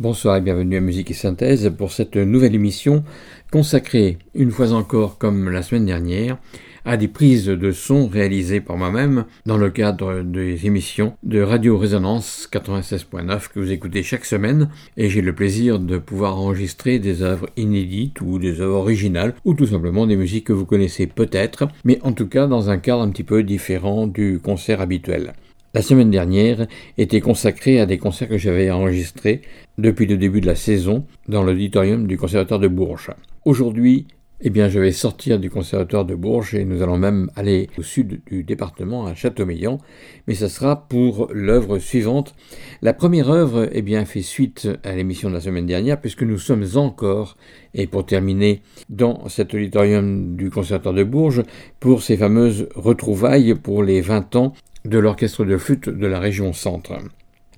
Bonsoir et bienvenue à Musique et Synthèse pour cette nouvelle émission consacrée, une fois encore comme la semaine dernière, à des prises de son réalisées par moi-même dans le cadre des émissions de Radio Résonance 96.9 que vous écoutez chaque semaine et j'ai le plaisir de pouvoir enregistrer des œuvres inédites ou des œuvres originales ou tout simplement des musiques que vous connaissez peut-être mais en tout cas dans un cadre un petit peu différent du concert habituel. La semaine dernière était consacrée à des concerts que j'avais enregistrés depuis le début de la saison dans l'auditorium du Conservatoire de Bourges. Aujourd'hui, eh bien, je vais sortir du Conservatoire de Bourges et nous allons même aller au sud du département, à Châteaumeillan, mais ce sera pour l'œuvre suivante. La première œuvre, eh bien, fait suite à l'émission de la semaine dernière, puisque nous sommes encore, et pour terminer, dans cet auditorium du Conservatoire de Bourges, pour ces fameuses retrouvailles pour les 20 ans de l'orchestre de flûte de la région centre.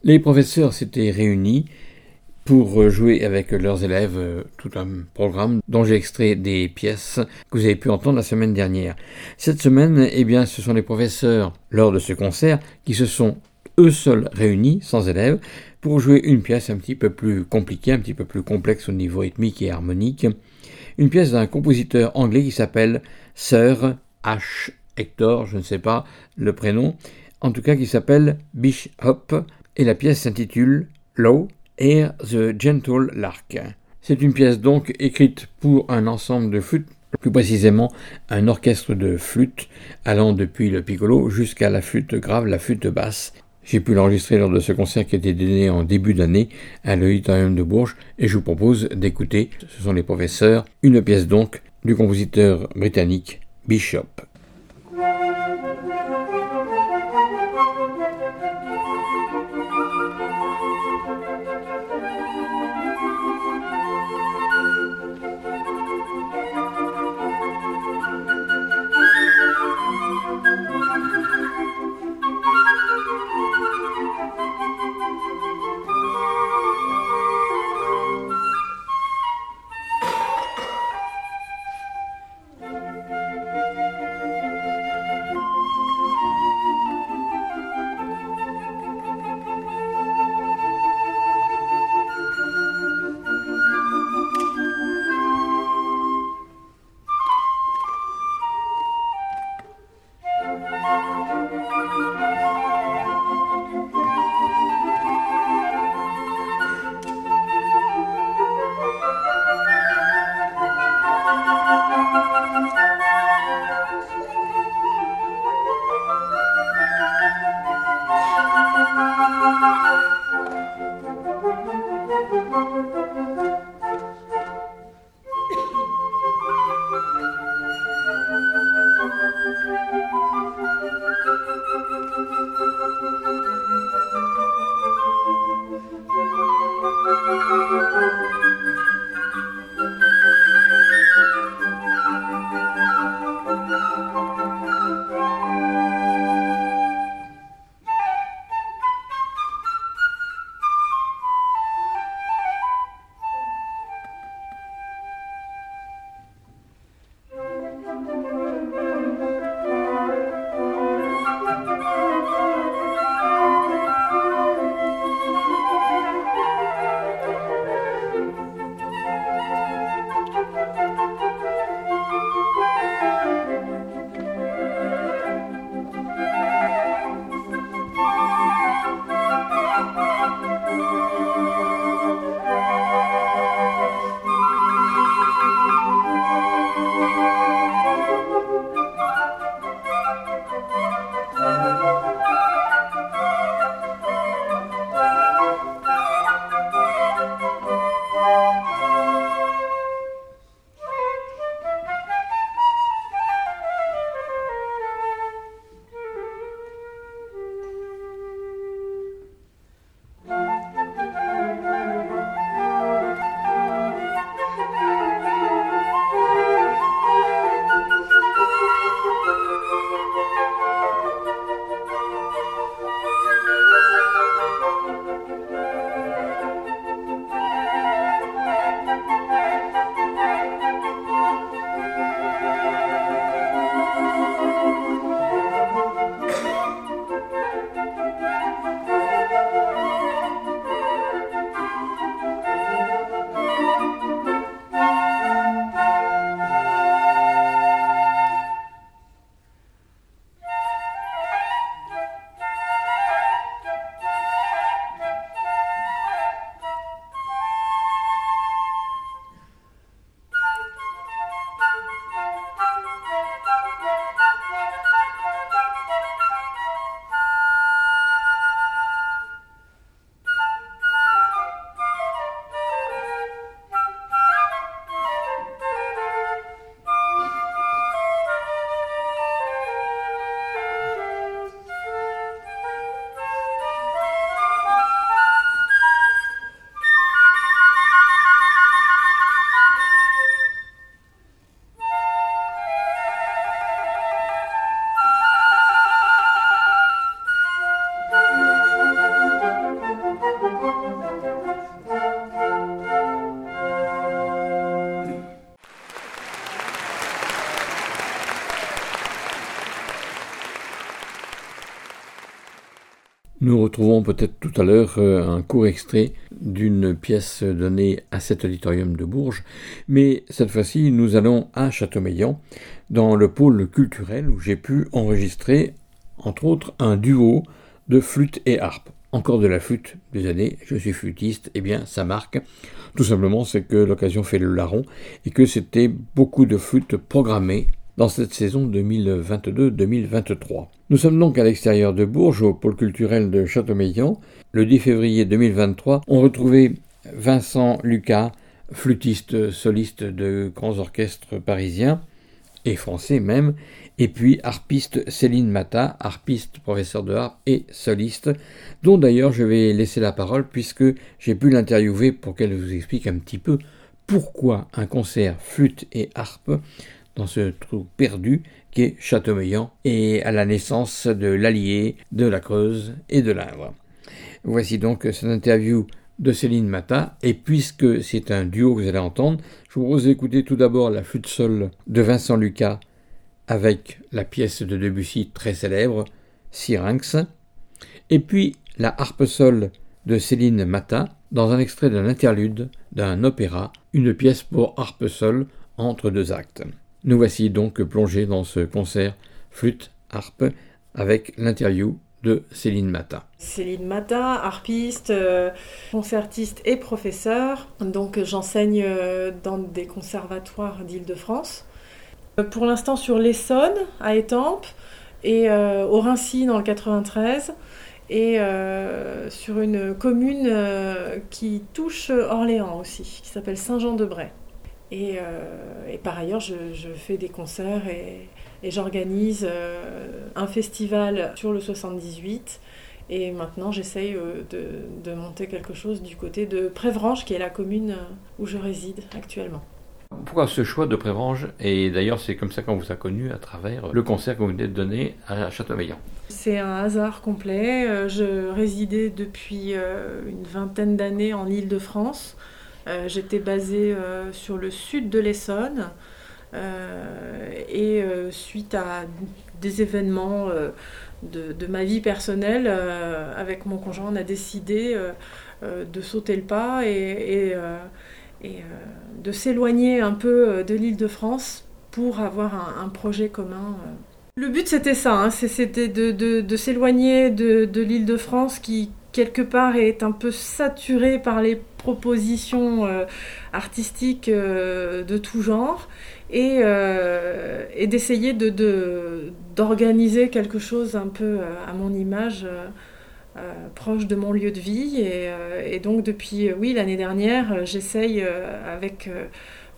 Les professeurs s'étaient réunis pour jouer avec leurs élèves tout un programme dont j'ai extrait des pièces que vous avez pu entendre la semaine dernière. Cette semaine, eh bien, ce sont les professeurs, lors de ce concert, qui se sont eux seuls réunis, sans élèves, pour jouer une pièce un petit peu plus compliquée, un petit peu plus complexe au niveau rythmique et harmonique. Une pièce d'un compositeur anglais qui s'appelle Sir H. Hector, je ne sais pas le prénom, en tout cas qui s'appelle Bishop, et la pièce s'intitule Low Air the Gentle Lark. C'est une pièce donc écrite pour un ensemble de flûtes, plus précisément un orchestre de flûtes allant depuis le piccolo jusqu'à la flûte grave, la flûte basse. J'ai pu l'enregistrer lors de ce concert qui a été donné en début d'année à l'Auditorium de Bourges et je vous propose d'écouter, ce sont les professeurs, une pièce donc du compositeur britannique Bishop. Nous retrouvons peut-être tout à l'heure euh, un court extrait d'une pièce donnée à cet auditorium de Bourges, mais cette fois-ci nous allons à Châteaumeillan, dans le pôle culturel où j'ai pu enregistrer entre autres un duo de flûte et harpe. Encore de la flûte des années, je suis flûtiste, eh bien ça marque. Tout simplement c'est que l'occasion fait le larron et que c'était beaucoup de flûtes programmées dans cette saison 2022-2023. Nous sommes donc à l'extérieur de Bourges, au pôle culturel de Châteaumeillan. Le 10 février 2023, on retrouvait Vincent Lucas, flûtiste soliste de grands orchestres parisiens et français même, et puis harpiste Céline Mata, harpiste, professeur de harpe et soliste, dont d'ailleurs je vais laisser la parole puisque j'ai pu l'interviewer pour qu'elle vous explique un petit peu pourquoi un concert flûte et harpe dans ce trou perdu qu'est Châteaumeillan et à la naissance de l'Allier, de la Creuse et de l'Indre. Voici donc cette interview de Céline Mata, et puisque c'est un duo que vous allez entendre, je vous propose d'écouter tout d'abord la flûte sol de Vincent Lucas avec la pièce de Debussy très célèbre, Syrinx, et puis la harpe sol de Céline Mata dans un extrait d'un interlude d'un opéra, une pièce pour harpe sol entre deux actes. Nous voici donc plongés dans ce concert flûte harpe avec l'interview de Céline Mata. Céline Mata, harpiste, euh, concertiste et professeur. Donc j'enseigne euh, dans des conservatoires d'Île-de-France. Euh, pour l'instant sur l'Essonne, à Étampes, et au Rincy dans le 93, et sur une commune qui touche Orléans aussi, qui s'appelle Saint-Jean-de-Bray. Et, par ailleurs, je, fais des concerts et, et j'organise un festival sur le 78 et maintenant, j'essaye euh, de, monter quelque chose du côté de Prévrange, qui est la commune euh, où je réside actuellement. Pourquoi ce choix de Prévrange Et d'ailleurs, c'est comme ça qu'on vous a connu à travers le concert que vous venez de donner à Châteaumeillan. C'est un hasard complet. Euh, je résidais depuis une vingtaine d'années en Île-de-France. J'étais basée sur le sud de l'Essonne. et suite à des événements de, ma vie personnelle, euh, avec mon conjoint, on a décidé euh, euh, de sauter le pas et, de s'éloigner un peu de l'île de France pour avoir un, projet commun. Le but c'était ça, hein, c'était de, s'éloigner de l'île de France qui quelque part est un peu saturée par les propositions artistiques de tout genre euh, et, d'essayer de, d'organiser quelque chose un peu euh, à mon image. Euh, proche de mon lieu de vie et, donc depuis oui l'année dernière j'essaye avec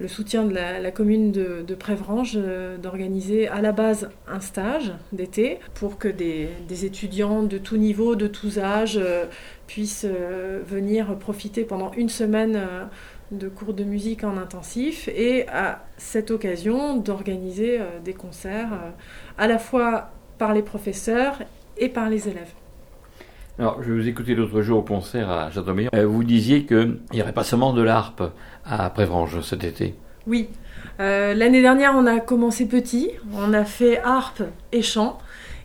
le soutien de la, commune de, de Prévrange d'organiser à la base un stage d'été pour que des, étudiants de tout niveau, de tous âges puissent venir profiter pendant une semaine de cours de musique en intensif et à cette occasion d'organiser euh, des concerts euh, à la fois par les professeurs et par les élèves. Alors, je vous écoutais l'autre jour au concert à Châteaubriand. Euh, vous disiez qu'il n'y aurait pas seulement de l'harpe à Prévrange cet été. Oui. L'année dernière, on a commencé petit. On a fait harpe et chant.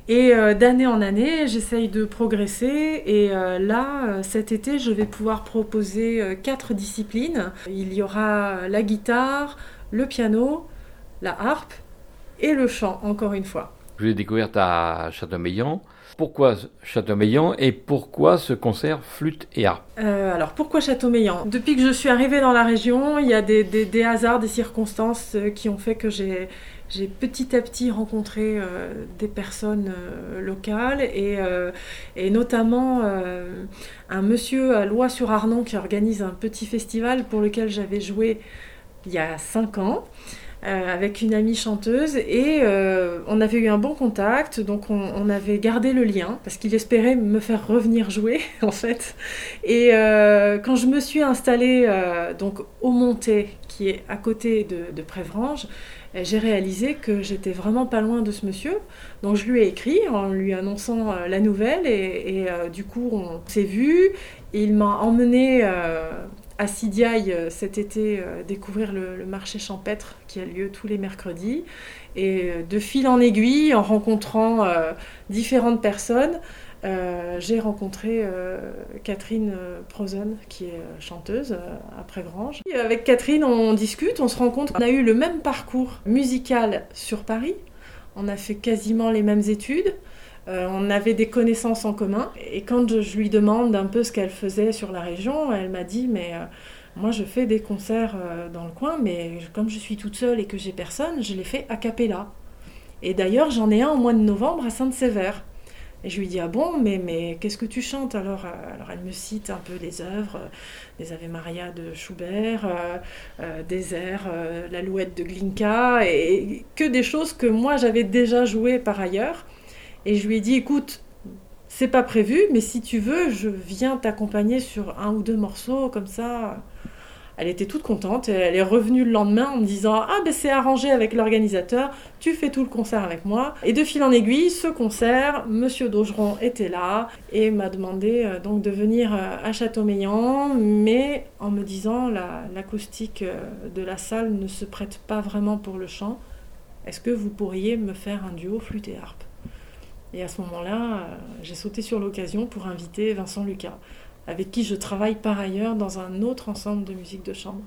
Et euh, d'année en année, j'essaye de progresser. Et euh, là, euh, cet été, je vais pouvoir proposer quatre disciplines. Il y aura la guitare, le piano, la harpe et le chant, encore une fois. Je l'ai découverte à Châteaumeillan. Pourquoi Châteaumeillan et pourquoi ce concert flûte et harpe? Alors pourquoi Châteaumeillan? Depuis que je suis arrivée dans la région, il y a des hasards, des circonstances qui ont fait que j'ai j'ai petit à petit rencontré euh, des personnes euh, locales et, euh, et notamment un monsieur à Lois-sur-Arnon qui organise un petit festival pour lequel j'avais joué il y a cinq ans. Avec une amie chanteuse et on avait eu un bon contact, donc on, avait gardé le lien parce qu'il espérait me faire revenir jouer en fait. Et quand je me suis installée donc au Monté, qui est à côté de, de Prévrange, j'ai réalisé que j'étais vraiment pas loin de ce monsieur. Donc je lui ai écrit en lui annonçant euh, la nouvelle et, euh, du coup on s'est vu. Il m'a emmené euh, à Sidiaille cet été découvrir le, marché champêtre qui a lieu tous les mercredis. Et de fil en aiguille, en rencontrant différentes personnes, j'ai rencontré Catherine Prozen, qui est chanteuse après Grange. avec Catherine, on discute, on se rend compte qu'on a eu le même parcours musical sur Paris. On a fait quasiment les mêmes études. On avait des connaissances en commun. Et quand je, lui demande un peu ce qu'elle faisait sur la région, elle m'a dit Mais moi, je fais des concerts dans le coin, mais comme je suis toute seule et que j'ai personne, je les fais a cappella. Et d'ailleurs, j'en ai un au mois de novembre à Sainte-Sévère. Et je lui dis, ah bon, mais, mais qu'est-ce que tu chantes alors? Alors elle me cite un peu des œuvres, euh, des Ave Maria de Schubert, euh, euh, des airs, l'Alouette de Glinka, et, que des choses que moi j'avais déjà jouées par ailleurs. Et je lui ai dit, écoute, c'est pas prévu, mais si tu veux, je viens t'accompagner sur un ou deux morceaux comme ça. Elle était toute contente. Elle est revenue le lendemain en me disant Ah, ben c'est arrangé avec l'organisateur, tu fais tout le concert avec moi. Et de fil en aiguille, ce concert, Monsieur Daugeron était là et m'a demandé euh, donc de venir euh, à Châteaumeillan, mais en me disant L'acoustique euh, de la salle ne se prête pas vraiment pour le chant. Est-ce que vous pourriez me faire un duo flûte et harpe? Et à ce moment-là, j'ai sauté sur l'occasion pour inviter Vincent Lucas avec qui je travaille par ailleurs dans un autre ensemble de musique de chambre,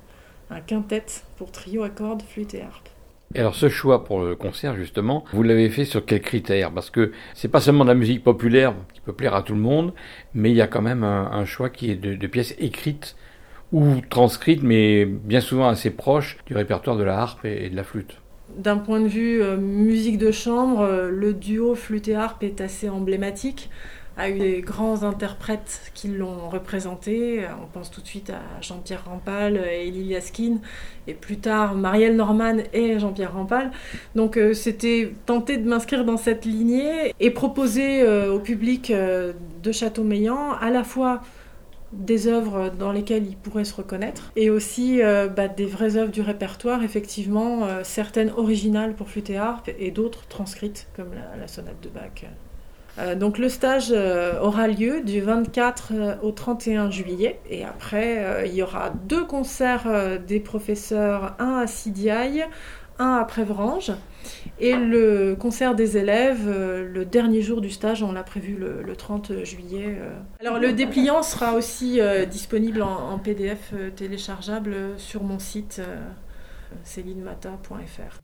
un quintet pour trio à cordes, flûte et harpe. Et alors ce choix pour le concert justement, vous l'avez fait sur quels critères Parce que c'est pas seulement de la musique populaire qui peut plaire à tout le monde, mais il y a quand même un, choix qui est de, pièces écrites ou transcrites, mais bien souvent assez proches du répertoire de la harpe et, de la flûte. D'un point de vue euh, musique de chambre, euh, le duo flûte et harpe est assez emblématique a eu des grands interprètes qui l'ont représenté. On pense tout de suite à Jean-Pierre Rampal et Lilia Skin, et plus tard Marielle Norman et Jean-Pierre Rampal. Donc euh, c'était tenter de m'inscrire dans cette lignée et proposer au public de Châteaumeillan à la fois des œuvres dans lesquelles il pourrait se reconnaître et aussi bah, des vraies œuvres du répertoire, effectivement, certaines originales pour flûte et harpe et d'autres transcrites comme la sonate de Bach. Euh, donc le stage euh, aura lieu du 24 euh, au 31 juillet et après il y aura deux concerts des professeurs, un à Sidiaille, un à Prévrange et le concert des élèves le dernier jour du stage, on l'a prévu le, 30 juillet. Alors le dépliant sera aussi disponible en, en, PDF téléchargeable sur mon site célinemata.fr.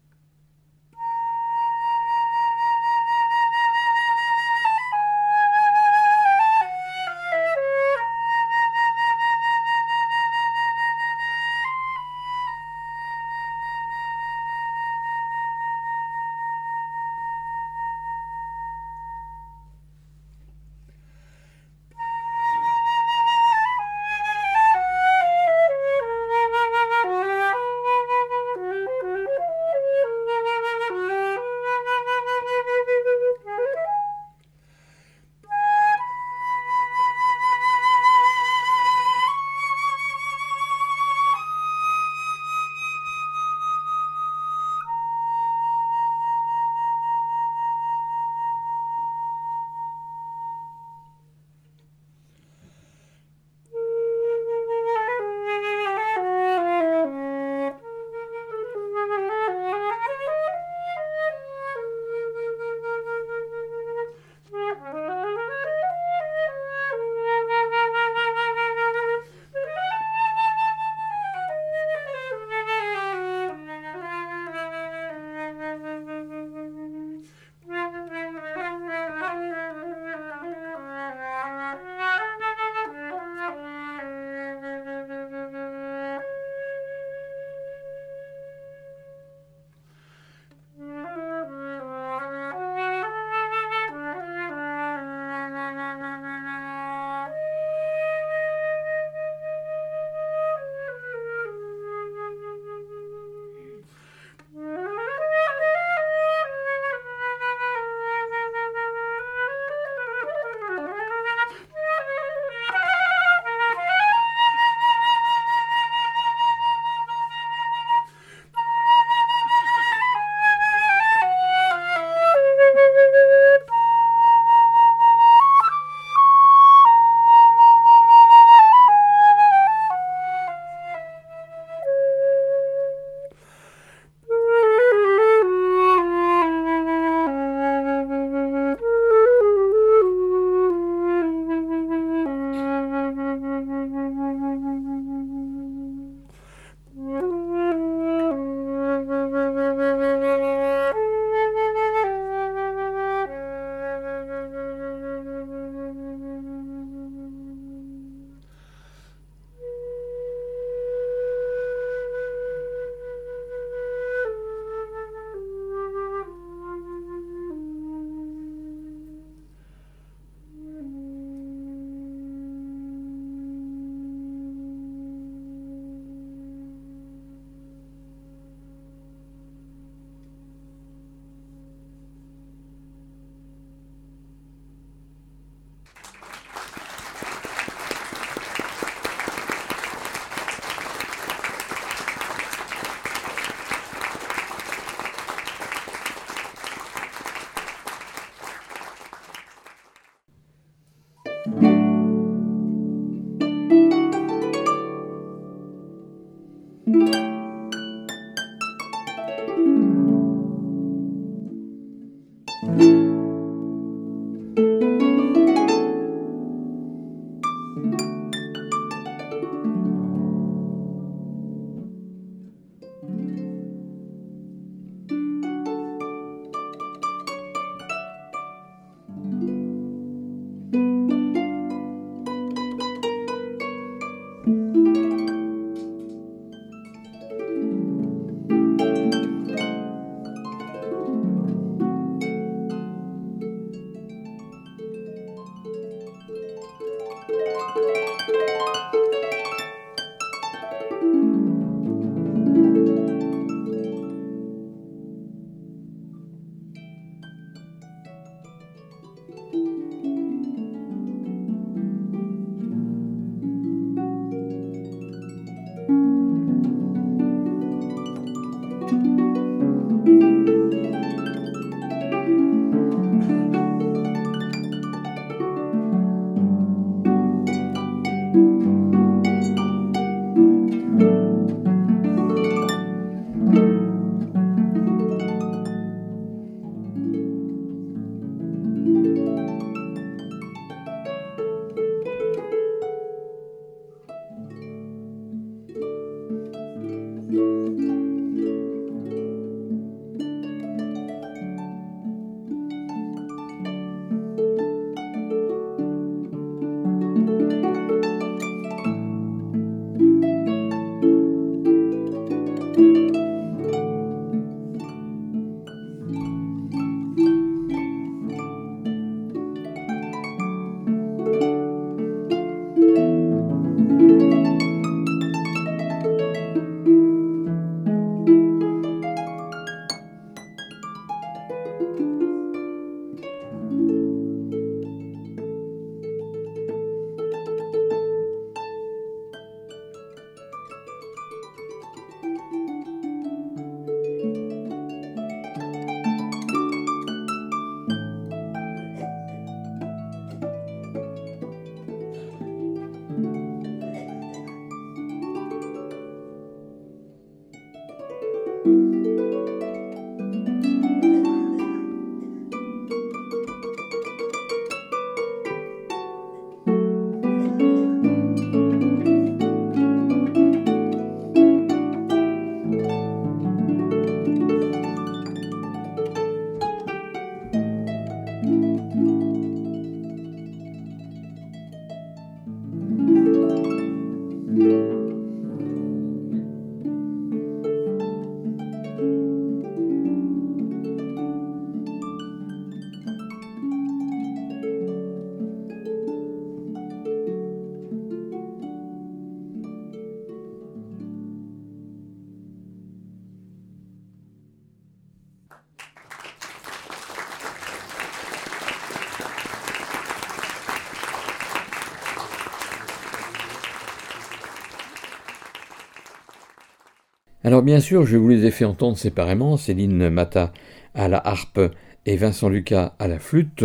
Alors bien sûr, je vous les ai fait entendre séparément, Céline Mata à la harpe et Vincent Lucas à la flûte,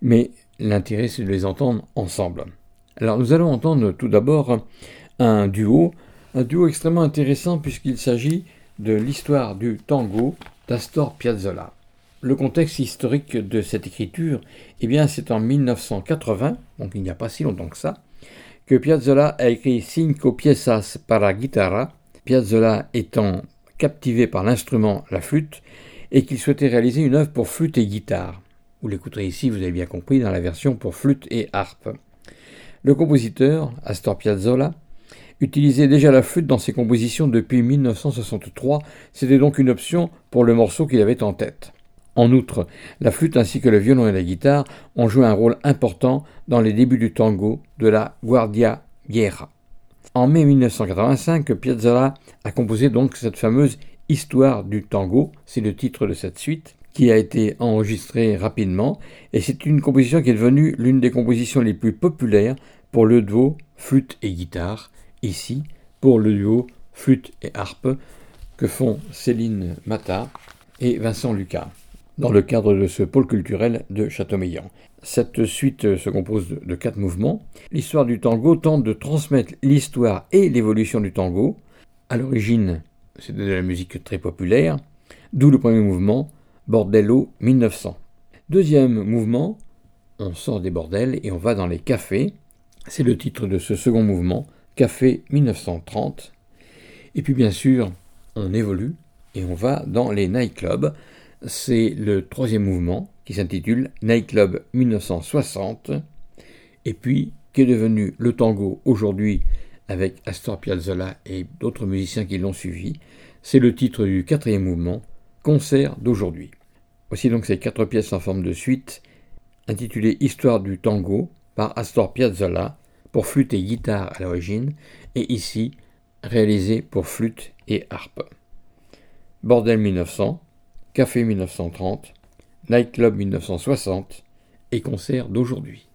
mais l'intérêt c'est de les entendre ensemble. Alors nous allons entendre tout d'abord un duo, un duo extrêmement intéressant puisqu'il s'agit de l'histoire du tango d'Astor Piazzolla. Le contexte historique de cette écriture, eh bien c'est en 1980, donc il n'y a pas si longtemps que ça, que Piazzolla a écrit Cinco piezas para guitarra, Piazzolla étant captivé par l'instrument, la flûte, et qu'il souhaitait réaliser une œuvre pour flûte et guitare. Vous l'écouterez ici, vous avez bien compris, dans la version pour flûte et harpe. Le compositeur, Astor Piazzolla, utilisait déjà la flûte dans ses compositions depuis 1963, c'était donc une option pour le morceau qu'il avait en tête. En outre, la flûte ainsi que le violon et la guitare ont joué un rôle important dans les débuts du tango de la Guardia Vieja. En mai 1985, Piazzolla a composé donc cette fameuse Histoire du tango, c'est le titre de cette suite, qui a été enregistrée rapidement, et c'est une composition qui est devenue l'une des compositions les plus populaires pour le duo flûte et guitare, ici pour le duo flûte et harpe que font Céline Mata et Vincent Lucas dans le cadre de ce pôle culturel de Châteaumeillan. Cette suite se compose de quatre mouvements. L'histoire du tango tente de transmettre l'histoire et l'évolution du tango. À l'origine, c'est de la musique très populaire, d'où le premier mouvement, Bordello 1900. Deuxième mouvement, on sort des bordels et on va dans les cafés. C'est le titre de ce second mouvement, Café 1930. Et puis bien sûr, on évolue et on va dans les nightclubs. C'est le troisième mouvement qui s'intitule Nightclub 1960. Et puis, qu'est devenu le tango aujourd'hui avec Astor Piazzolla et d'autres musiciens qui l'ont suivi C'est le titre du quatrième mouvement, Concert d'aujourd'hui. Voici donc ces quatre pièces en forme de suite, intitulées Histoire du tango par Astor Piazzolla, pour flûte et guitare à l'origine, et ici réalisées pour flûte et harpe. Bordel 1900, Café 1930, Nightclub 1960 et Concert d'aujourd'hui.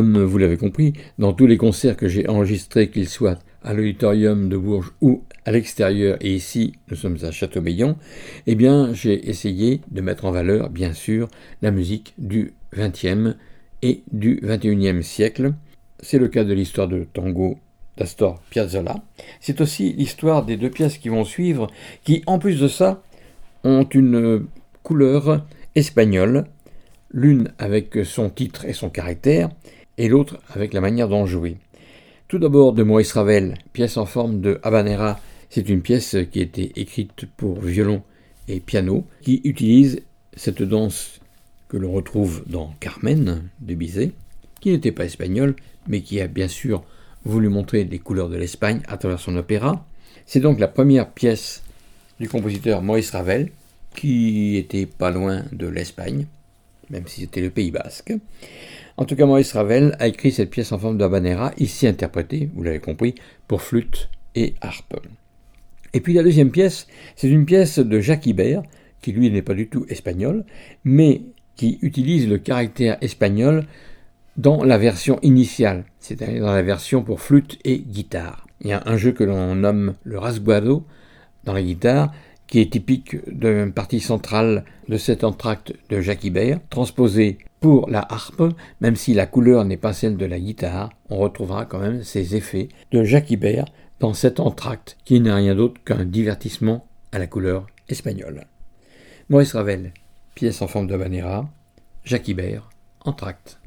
Comme vous l'avez compris, dans tous les concerts que j'ai enregistrés, qu'ils soient à l'auditorium de Bourges ou à l'extérieur, et ici nous sommes à Châteaubriand, eh bien j'ai essayé de mettre en valeur, bien sûr, la musique du XXe et du XXIe siècle. C'est le cas de l'histoire de tango d'Astor Piazzolla. C'est aussi l'histoire des deux pièces qui vont suivre, qui en plus de ça ont une couleur espagnole, l'une avec son titre et son caractère, et l'autre avec la manière d'en jouer. Tout d'abord de Maurice Ravel, pièce en forme de habanera. C'est une pièce qui a été écrite pour violon et piano, qui utilise cette danse que l'on retrouve dans Carmen de Bizet, qui n'était pas espagnol, mais qui a bien sûr voulu montrer les couleurs de l'Espagne à travers son opéra. C'est donc la première pièce du compositeur Maurice Ravel, qui était pas loin de l'Espagne, même si c'était le Pays basque. En tout cas, Maurice Ravel a écrit cette pièce en forme d'habanera, ici interprétée, vous l'avez compris, pour flûte et harpe. Et puis la deuxième pièce, c'est une pièce de Jacques Ibert, qui lui n'est pas du tout espagnol, mais qui utilise le caractère espagnol dans la version initiale, c'est-à-dire dans la version pour flûte et guitare. Il y a un jeu que l'on nomme le rasguado dans la guitare, qui est typique d'une partie centrale de cet entracte de Jacques Ibert, transposé pour la harpe, même si la couleur n'est pas celle de la guitare, on retrouvera quand même ces effets de Jacques Ibert dans cet entracte qui n'est rien d'autre qu'un divertissement à la couleur espagnole. Maurice Ravel, pièce en forme de banera, Jacques Ibert, entracte.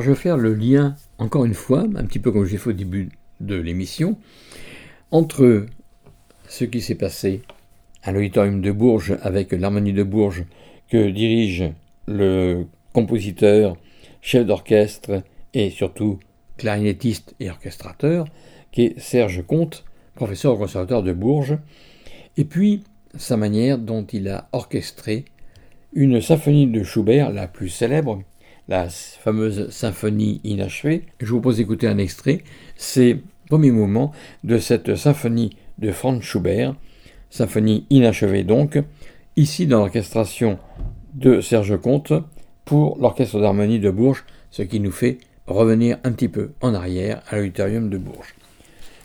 Je vais faire le lien, encore une fois, un petit peu comme j'ai fait au début de l'émission, entre ce qui s'est passé à l'auditorium de Bourges avec l'harmonie de Bourges que dirige le compositeur, chef d'orchestre et surtout clarinettiste et orchestrateur, qui est Serge Comte, professeur au conservatoire de Bourges, et puis sa manière dont il a orchestré une symphonie de Schubert, la plus célèbre, la fameuse symphonie inachevée. Je vous propose d'écouter un extrait. C'est premier moment de cette symphonie de Franz Schubert, symphonie inachevée donc, ici dans l'orchestration de Serge Comte pour l'orchestre d'harmonie de Bourges, ce qui nous fait revenir un petit peu en arrière à l'auditorium de Bourges.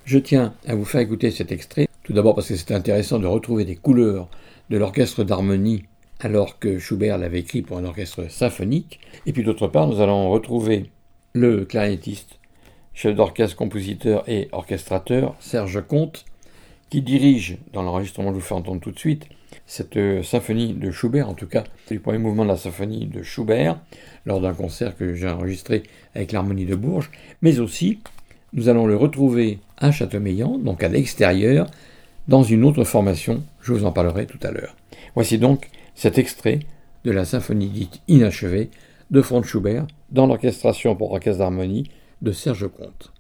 Je tiens à vous faire écouter cet extrait, tout d'abord parce que c'est intéressant de retrouver des couleurs de l'orchestre d'harmonie alors que Schubert l'avait écrit pour un orchestre symphonique. Et puis d'autre part, nous allons retrouver le clarinettiste, chef d'orchestre, compositeur et orchestrateur, Serge Comte, qui dirige, dans l'enregistrement que je vous fais entendre tout de suite, cette symphonie de Schubert, en tout cas le premier mouvement de la symphonie de Schubert, lors d'un concert que j'ai enregistré avec l'harmonie de Bourges, mais aussi nous allons le retrouver à Châteaumeillan, donc à l'extérieur, dans une autre formation, je vous en parlerai tout à l'heure. Voici donc cet extrait de la symphonie dite inachevée de Franz Schubert dans l'orchestration pour orchestre d'harmonie de Serge Comte.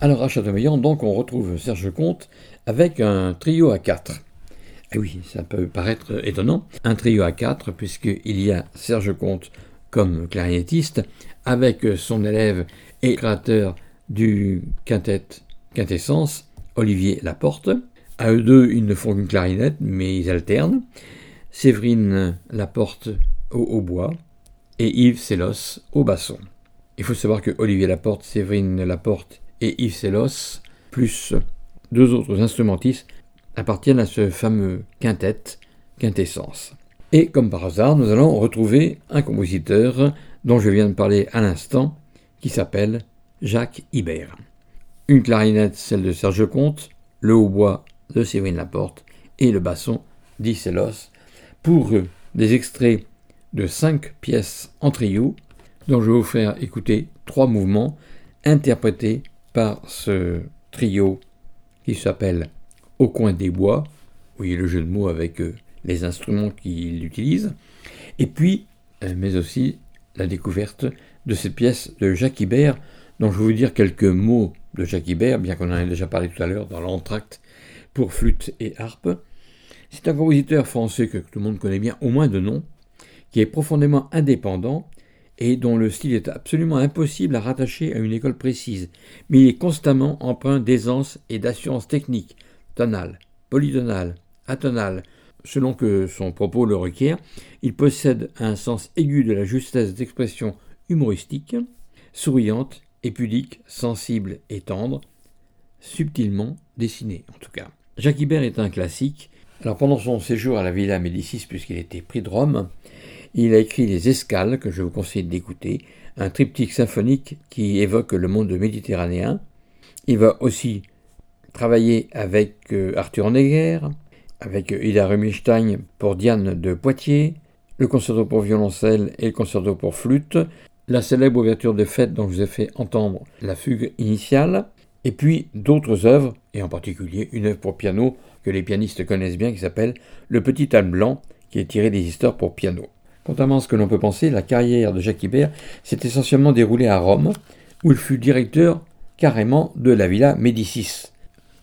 Alors à Châteaubriand, donc, on retrouve Serge Comte avec un trio à quatre. Ah oui, ça peut paraître étonnant, un trio à quatre, puisqu'il y a Serge Comte comme clarinettiste, avec son élève et créateur du quintet Quintessence, Olivier Laporte. À eux deux, ils ne font qu'une clarinette, mais ils alternent. Séverine Laporte au hautbois et Yves Sellos au basson. Il faut savoir que Olivier Laporte, Séverine Laporte et Yves plus deux autres instrumentistes, appartiennent à ce fameux quintet, quintessence. Et comme par hasard, nous allons retrouver un compositeur dont je viens de parler à l'instant, qui s'appelle Jacques Ibert. Une clarinette, celle de Serge Comte, le hautbois de Séverine Laporte et le basson d'Isselos, pour des extraits de cinq pièces en trio, dont je vais vous faire écouter trois mouvements interprétés par ce trio qui s'appelle Au coin des bois, oui, le jeu de mots avec euh, les instruments qu'il utilise, et puis, euh, mais aussi la découverte de cette pièce de Jacques Ibert, dont je vais vous dire quelques mots de Jacques Ibert, bien qu'on en ait déjà parlé tout à l'heure dans l'entracte pour flûte et harpe. C'est un compositeur français que tout le monde connaît bien, au moins de nom, qui est profondément indépendant et dont le style est absolument impossible à rattacher à une école précise, mais il est constamment empreint d'aisance et d'assurance technique, tonale, polytonale, atonale, selon que son propos le requiert. Il possède un sens aigu de la justesse d'expression humoristique, souriante et pudique, sensible et tendre, subtilement dessinée en tout cas. Jacques Ibert est un classique. Alors pendant son séjour à la Villa Médicis, puisqu'il était pris de Rome, il a écrit Les Escales, que je vous conseille d'écouter, un triptyque symphonique qui évoque le monde méditerranéen. Il va aussi travailler avec euh, Arthur Neger, avec Ida Rubinstein pour Diane de Poitiers, le concerto pour violoncelle et le concerto pour flûte, la célèbre ouverture de fête dont je vous ai fait entendre la fugue initiale, et puis d'autres œuvres, et en particulier une œuvre pour piano que les pianistes connaissent bien qui s'appelle Le Petit âne blanc, qui est tiré des histoires pour piano. Contrairement à ce que l'on peut penser, la carrière de Jacques Ibert s'est essentiellement déroulée à Rome, où il fut directeur carrément de la Villa Médicis,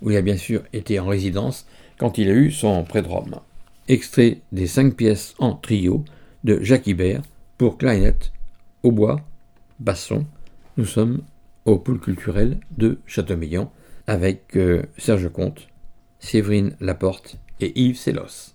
où il a bien sûr été en résidence quand il a eu son prêt de Rome. Extrait des cinq pièces en trio de Jacques Ibert pour clarinette, hautbois, basson. Nous sommes au pôle culturel de Châteaubriand avec euh, Serge Comte, Séverine Laporte et Yves Sellos.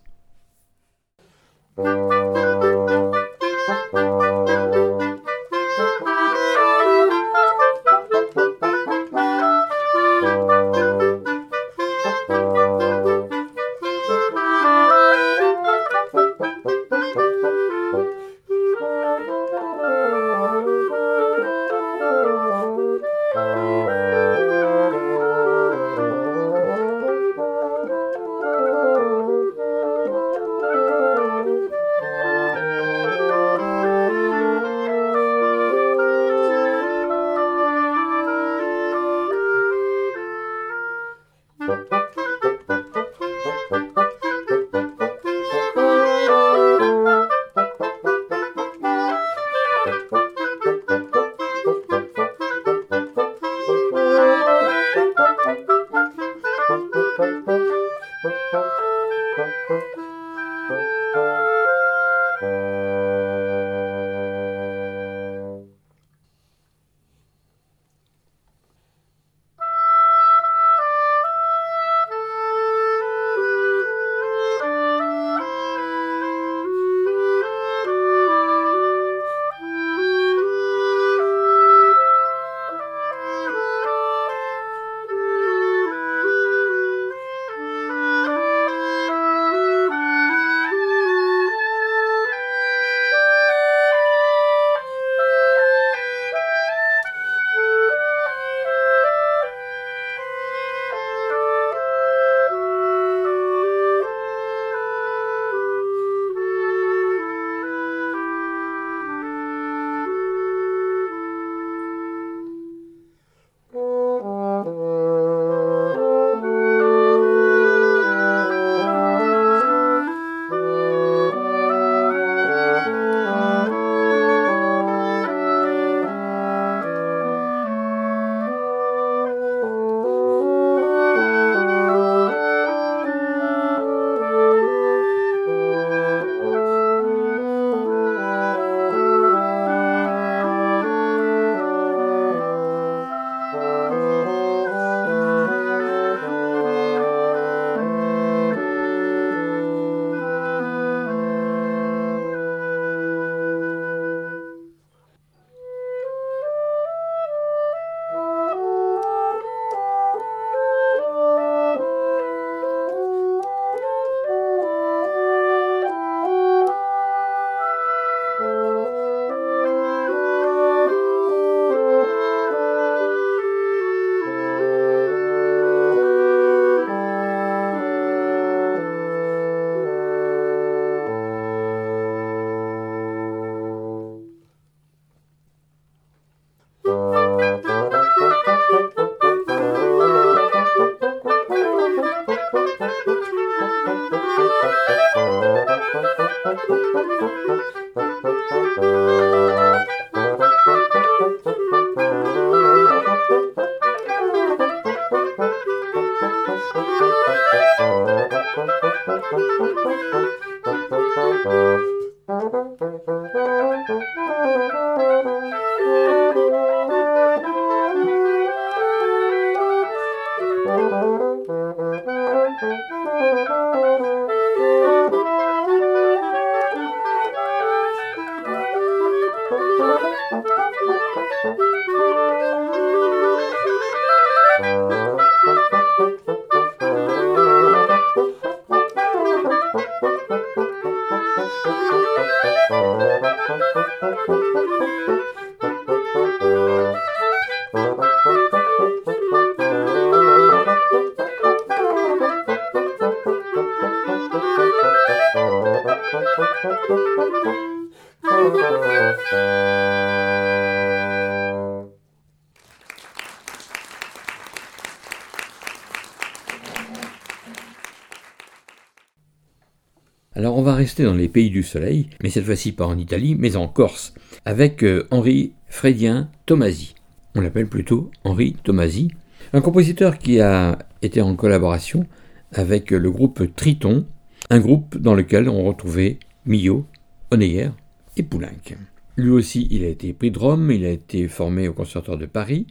Rester dans les pays du soleil, mais cette fois-ci pas en Italie, mais en Corse, avec euh, Henri Frédien Tomasi. On l'appelle plutôt Henri Tomasi, un compositeur qui a été en collaboration avec le groupe Triton, un groupe dans lequel on retrouvait Millot, Oneyer et Poulenc. Lui aussi, il a été prix de Rome, il a été formé au Conservatoire de Paris.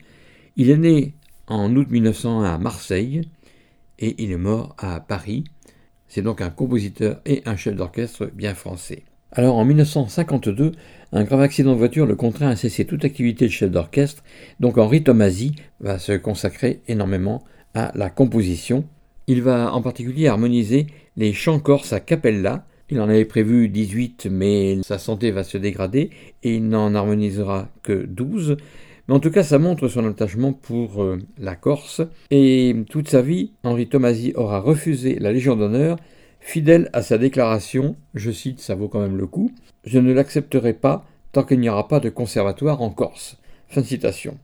Il est né en août 1900 à Marseille et il est mort à Paris. C'est donc un compositeur et un chef d'orchestre bien français. Alors en 1952, un grave accident de voiture le contraint à cesser toute activité de chef d'orchestre, donc Henri Tomasi va se consacrer énormément à la composition. Il va en particulier harmoniser les chants corses à cappella. Il en avait prévu 18, mais sa santé va se dégrader et il n'en harmonisera que 12. En tout cas, ça montre son attachement pour euh, la Corse. Et toute sa vie, Henri Tomasi aura refusé la Légion d'honneur, fidèle à sa déclaration, je cite, ça vaut quand même le coup, je ne l'accepterai pas tant qu'il n'y aura pas de conservatoire en Corse. Fin de citation.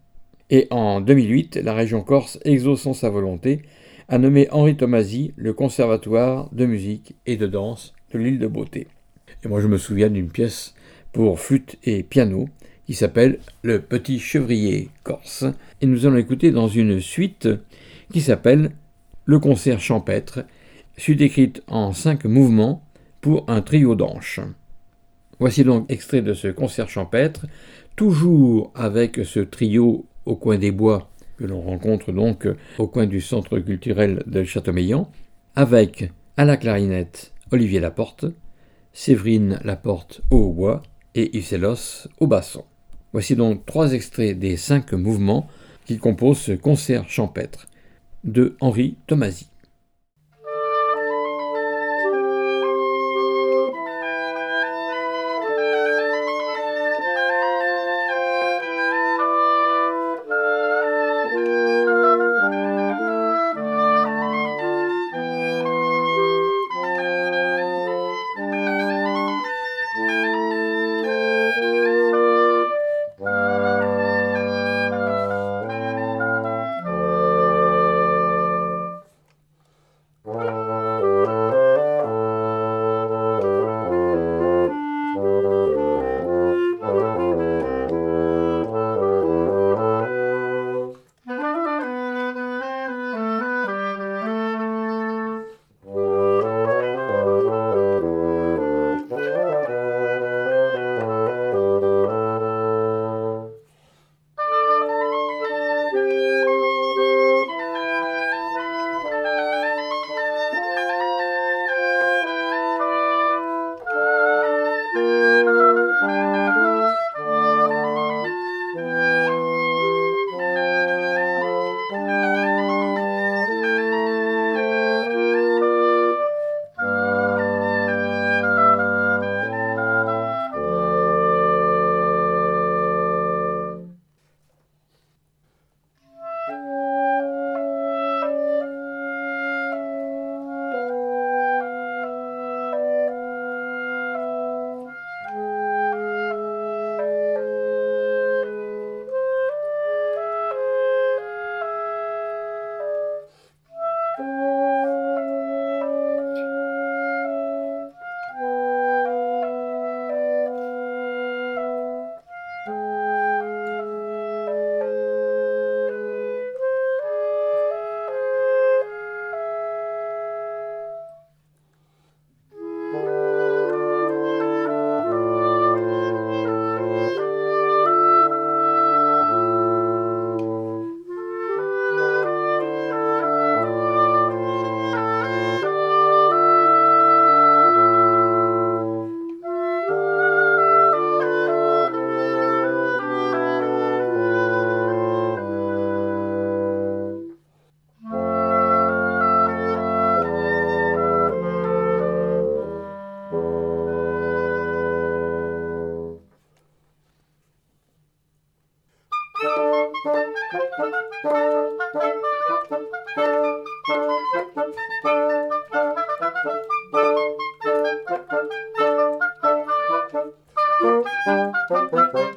Et en 2008, la région Corse, exaucant sa volonté, a nommé Henri Tomasi le conservatoire de musique et de danse de l'île de Beauté. Et moi je me souviens d'une pièce pour flûte et piano qui s'appelle Le Petit Chevrier Corse. Et nous allons écouter dans une suite qui s'appelle Le concert champêtre, suite écrite en cinq mouvements pour un trio d'anches. Voici donc extrait de ce concert champêtre, toujours avec ce trio au coin des bois que l'on rencontre donc au coin du centre culturel de Châteaumeillan, avec à la clarinette Olivier Laporte, Séverine Laporte au hautbois et Yves au basson. Voici donc trois extraits des cinq mouvements qui composent ce concert champêtre de Henri Tomasi. Et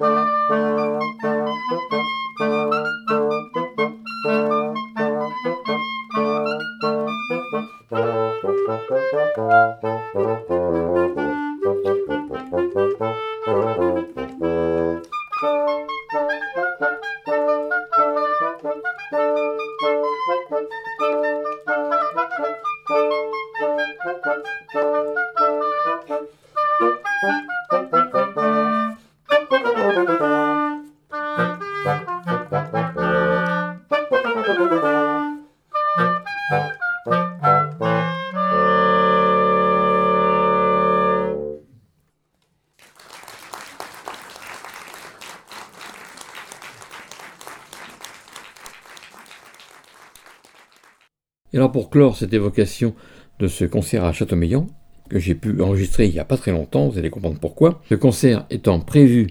pour clore cette évocation de ce concert à Châteaumeillan, que j'ai pu enregistrer il n'y a pas très longtemps, vous allez comprendre pourquoi, ce concert étant prévu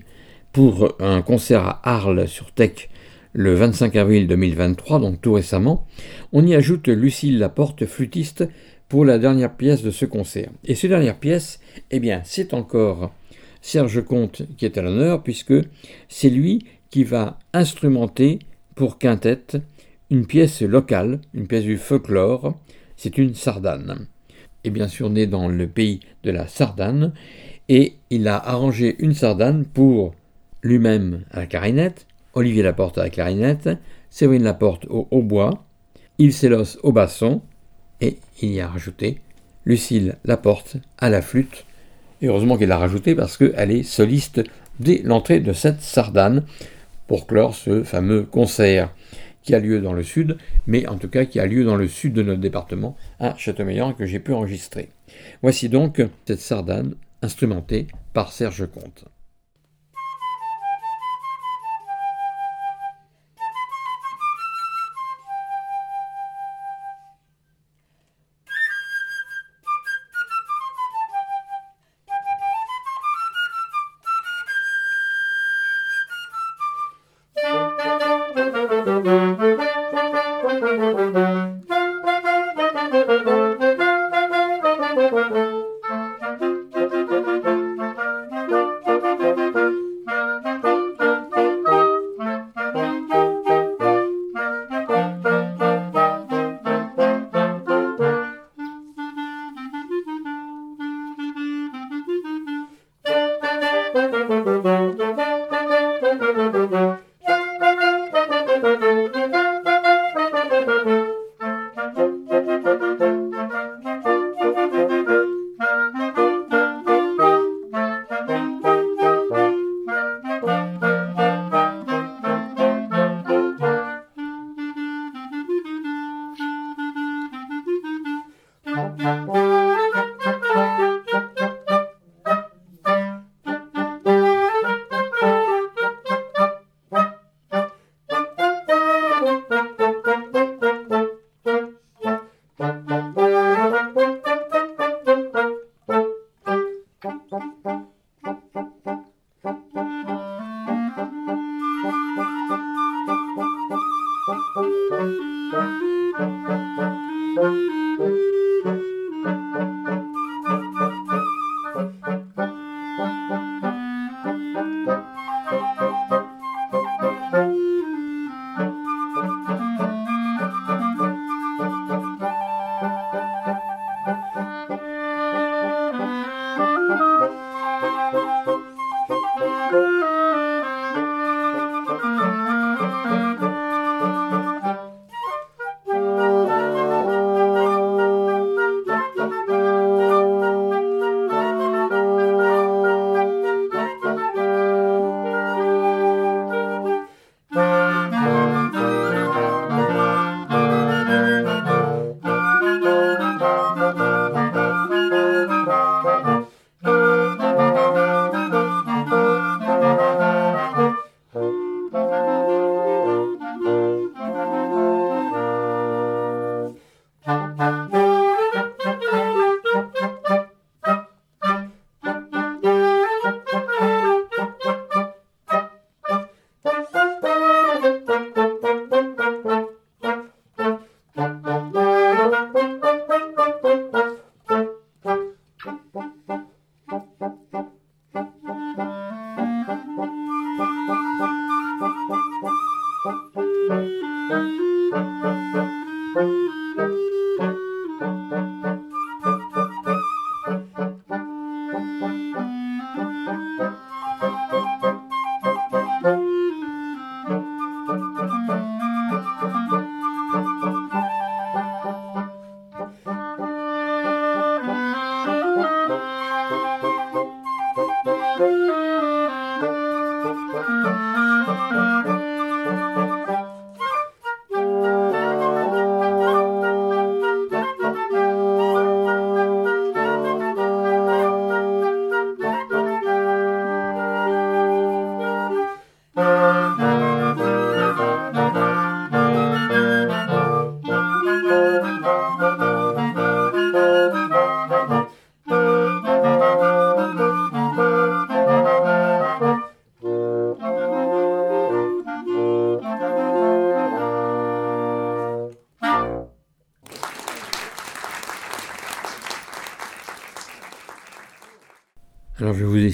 pour un concert à Arles sur Tech le 25 avril 2023, donc tout récemment, on y ajoute Lucille Laporte, flûtiste, pour la dernière pièce de ce concert. Et cette dernière pièce, eh bien, c'est encore Serge Comte qui est à l'honneur, puisque c'est lui qui va instrumenter pour quintette une pièce locale, une pièce du folklore, c'est une sardane. Et bien sûr né dans le pays de la sardane, et il a arrangé une sardane pour lui-même à la clarinette, Olivier Laporte à la clarinette, Séverine Laporte au hautbois, Yves Sélos au basson, et il y a rajouté Lucille Laporte à la flûte. Et heureusement qu'il l'a rajouté parce qu'elle est soliste dès l'entrée de cette sardane pour clore ce fameux concert qui a lieu dans le sud, mais en tout cas qui a lieu dans le sud de notre département, à Châteaumeillan, que j'ai pu enregistrer. Voici donc cette sardane instrumentée par Serge Comte.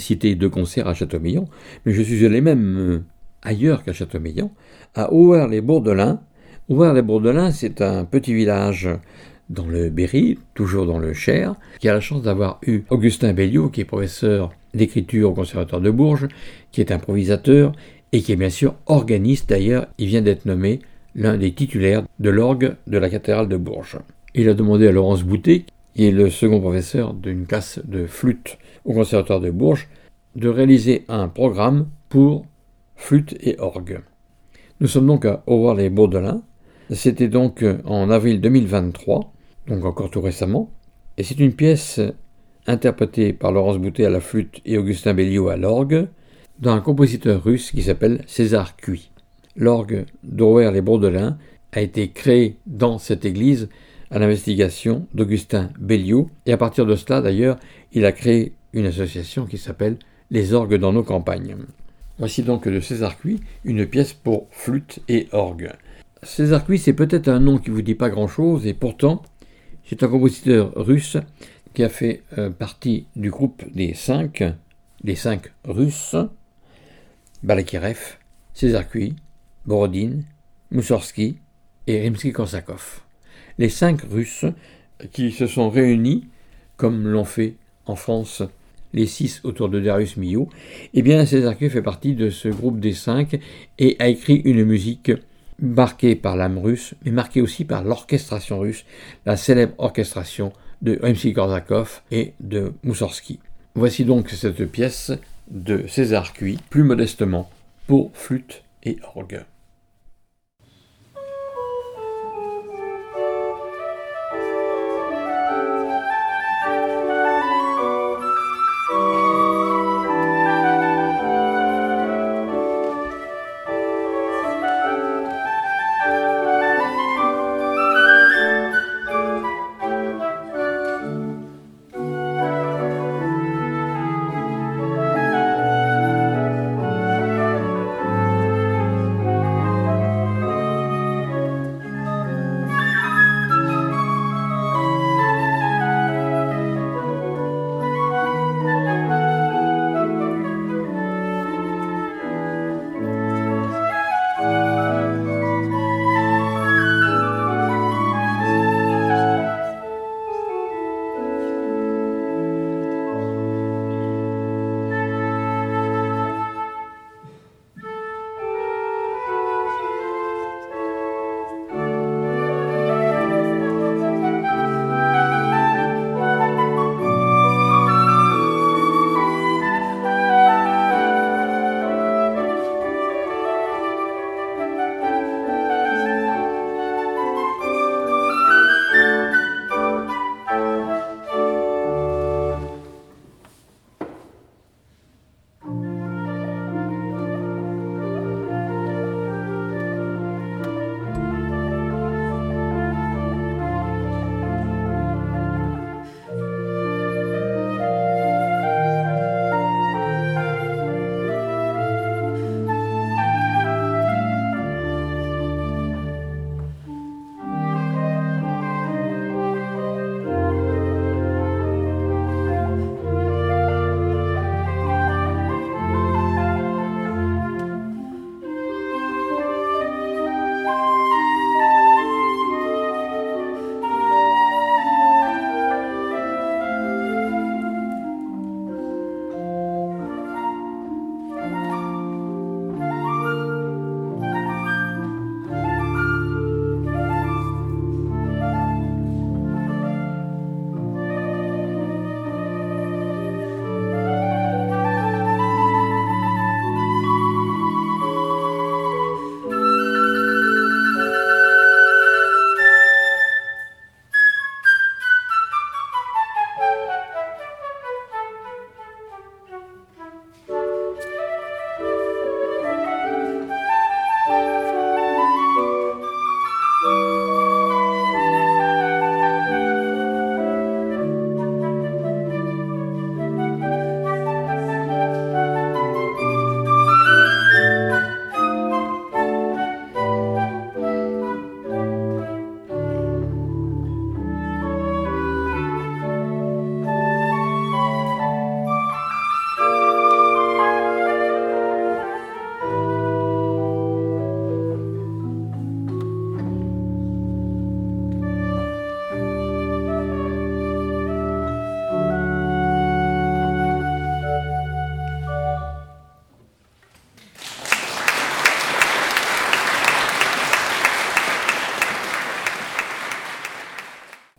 Cité deux concerts à Châteaumeillan, mais je suis allé même euh, ailleurs qu'à Châteaumeillan, à Auvers-les-Bourdelins. Auvers-les-Bourdelins, c'est un petit village dans le Berry, toujours dans le Cher, qui a la chance d'avoir eu Augustin Belliot, qui est professeur d'écriture au Conservatoire de Bourges, qui est improvisateur et qui est bien sûr organiste d'ailleurs. Il vient d'être nommé l'un des titulaires de l'orgue de la cathédrale de Bourges. Il a demandé à Laurence Boutet, est le second professeur d'une classe de flûte au Conservatoire de Bourges, de réaliser un programme pour flûte et orgue. Nous sommes donc à Auvers-les-Bourdelins. C'était donc en avril 2023, donc encore tout récemment. Et c'est une pièce interprétée par Laurence Boutet à la flûte et Augustin Belliot à l'orgue, d'un compositeur russe qui s'appelle César Cui. L'orgue d'Auvers-les-Bourdelins a été créé dans cette église à l'investigation d'Augustin Belliot, et à partir de cela d'ailleurs, il a créé une association qui s'appelle Les orgues dans nos campagnes. Voici donc de César Cui une pièce pour flûte et orgue. César Cui, c'est peut-être un nom qui vous dit pas grand-chose, et pourtant, c'est un compositeur russe qui a fait euh, partie du groupe des cinq, les cinq Russes, Balakirev, César Cui, Borodin, Moussorski et Rimsky-Korsakov. Les cinq Russes qui se sont réunis, comme l'ont fait en France les six autour de Darius Milhaud, eh bien César Cui fait partie de ce groupe des cinq et a écrit une musique marquée par l'âme russe, mais marquée aussi par l'orchestration russe, la célèbre orchestration de Rimsky-Korsakov et de Moussorski. Voici donc cette pièce de César Cui, plus modestement, pour flûte et orgue.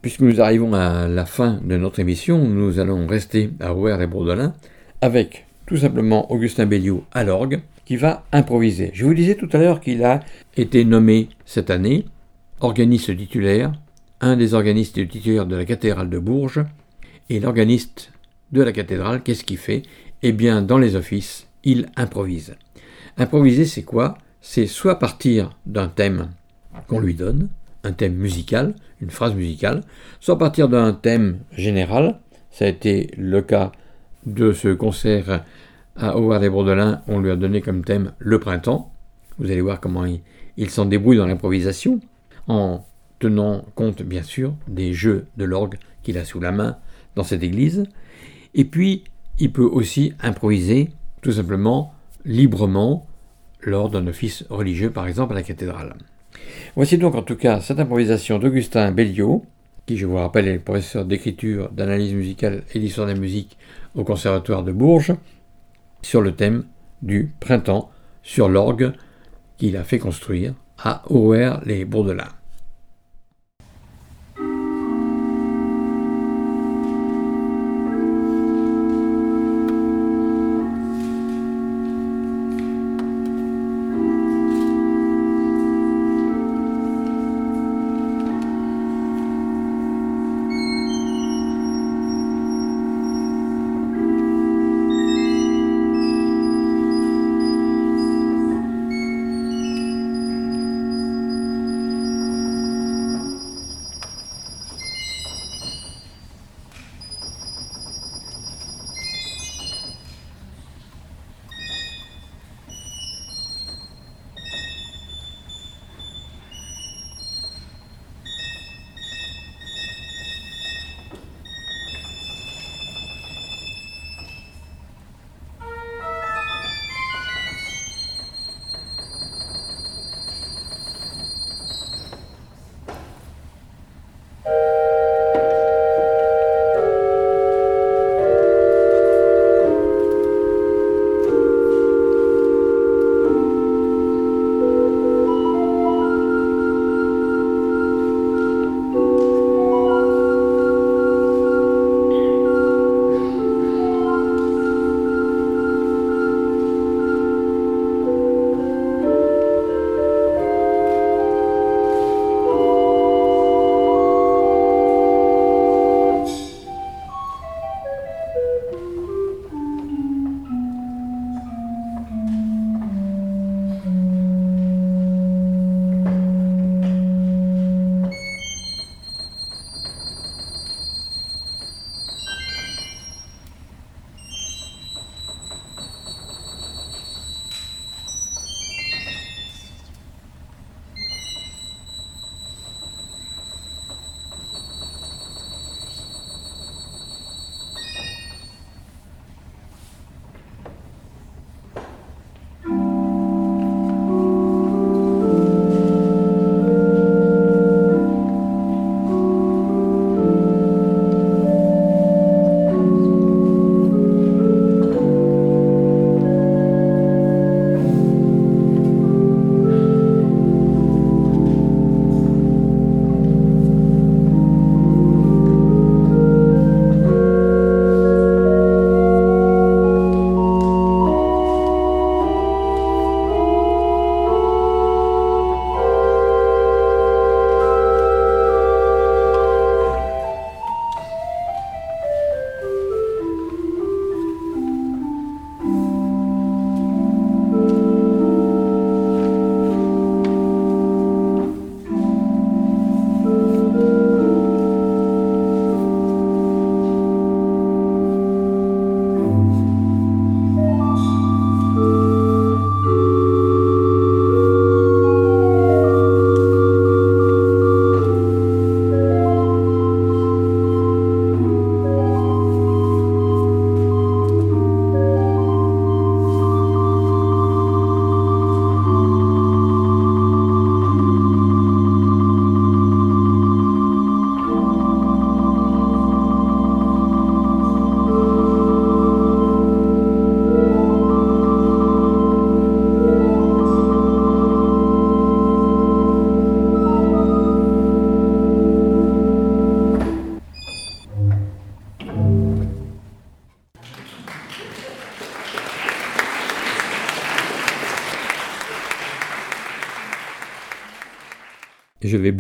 Puisque nous arrivons à la fin de notre émission, nous allons rester à Rouer et Bourdelin avec tout simplement Augustin Belliot à l'orgue qui va improviser. Je vous disais tout à l'heure qu'il a été nommé cette année organiste titulaire, un des organistes titulaires de la cathédrale de Bourges, et l'organiste de la cathédrale, qu'est-ce qu'il fait? Eh bien, dans les offices, il improvise. Improviser, c'est quoi? C'est soit partir d'un thème qu'on lui donne, un thème musical, une phrase musicale, soit partir d'un thème général, ça a été le cas de ce concert à Howard et Bourdelin, on lui a donné comme thème le printemps. Vous allez voir comment il, s'en débrouille dans l'improvisation, en tenant compte bien sûr des jeux de l'orgue qu'il a sous la main dans cette église. Et puis, il peut aussi improviser tout simplement, librement, lors d'un office religieux, par exemple à la cathédrale. Voici donc en tout cas cette improvisation d'Augustin Belliot, qui je vous rappelle est professeur d'écriture, d'analyse musicale et d'histoire de la musique au Conservatoire de Bourges, sur le thème du printemps sur l'orgue qu'il a fait construire à Auer-les-Bourdelins. je vais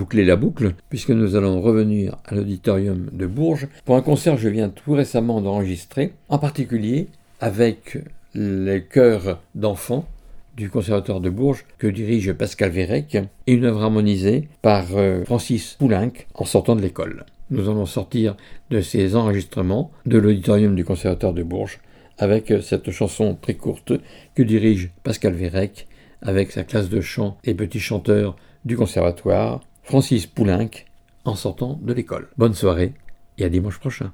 boucler la boucle puisque nous allons revenir à l'auditorium de Bourges pour un concert que je viens tout récemment d'enregistrer, en particulier avec les chœurs d'enfants du Conservatoire de Bourges que dirige Pascal Vérec et une œuvre harmonisée par euh, Francis Poulenc en sortant de l'école. Nous allons sortir de ces enregistrements de l'auditorium du Conservatoire de Bourges avec cette chanson très courte que dirige Pascal Vérec avec sa classe de chant et petits chanteurs du Conservatoire, Francis Poulenc, en sortant de l'école. Bonne soirée et à dimanche prochain.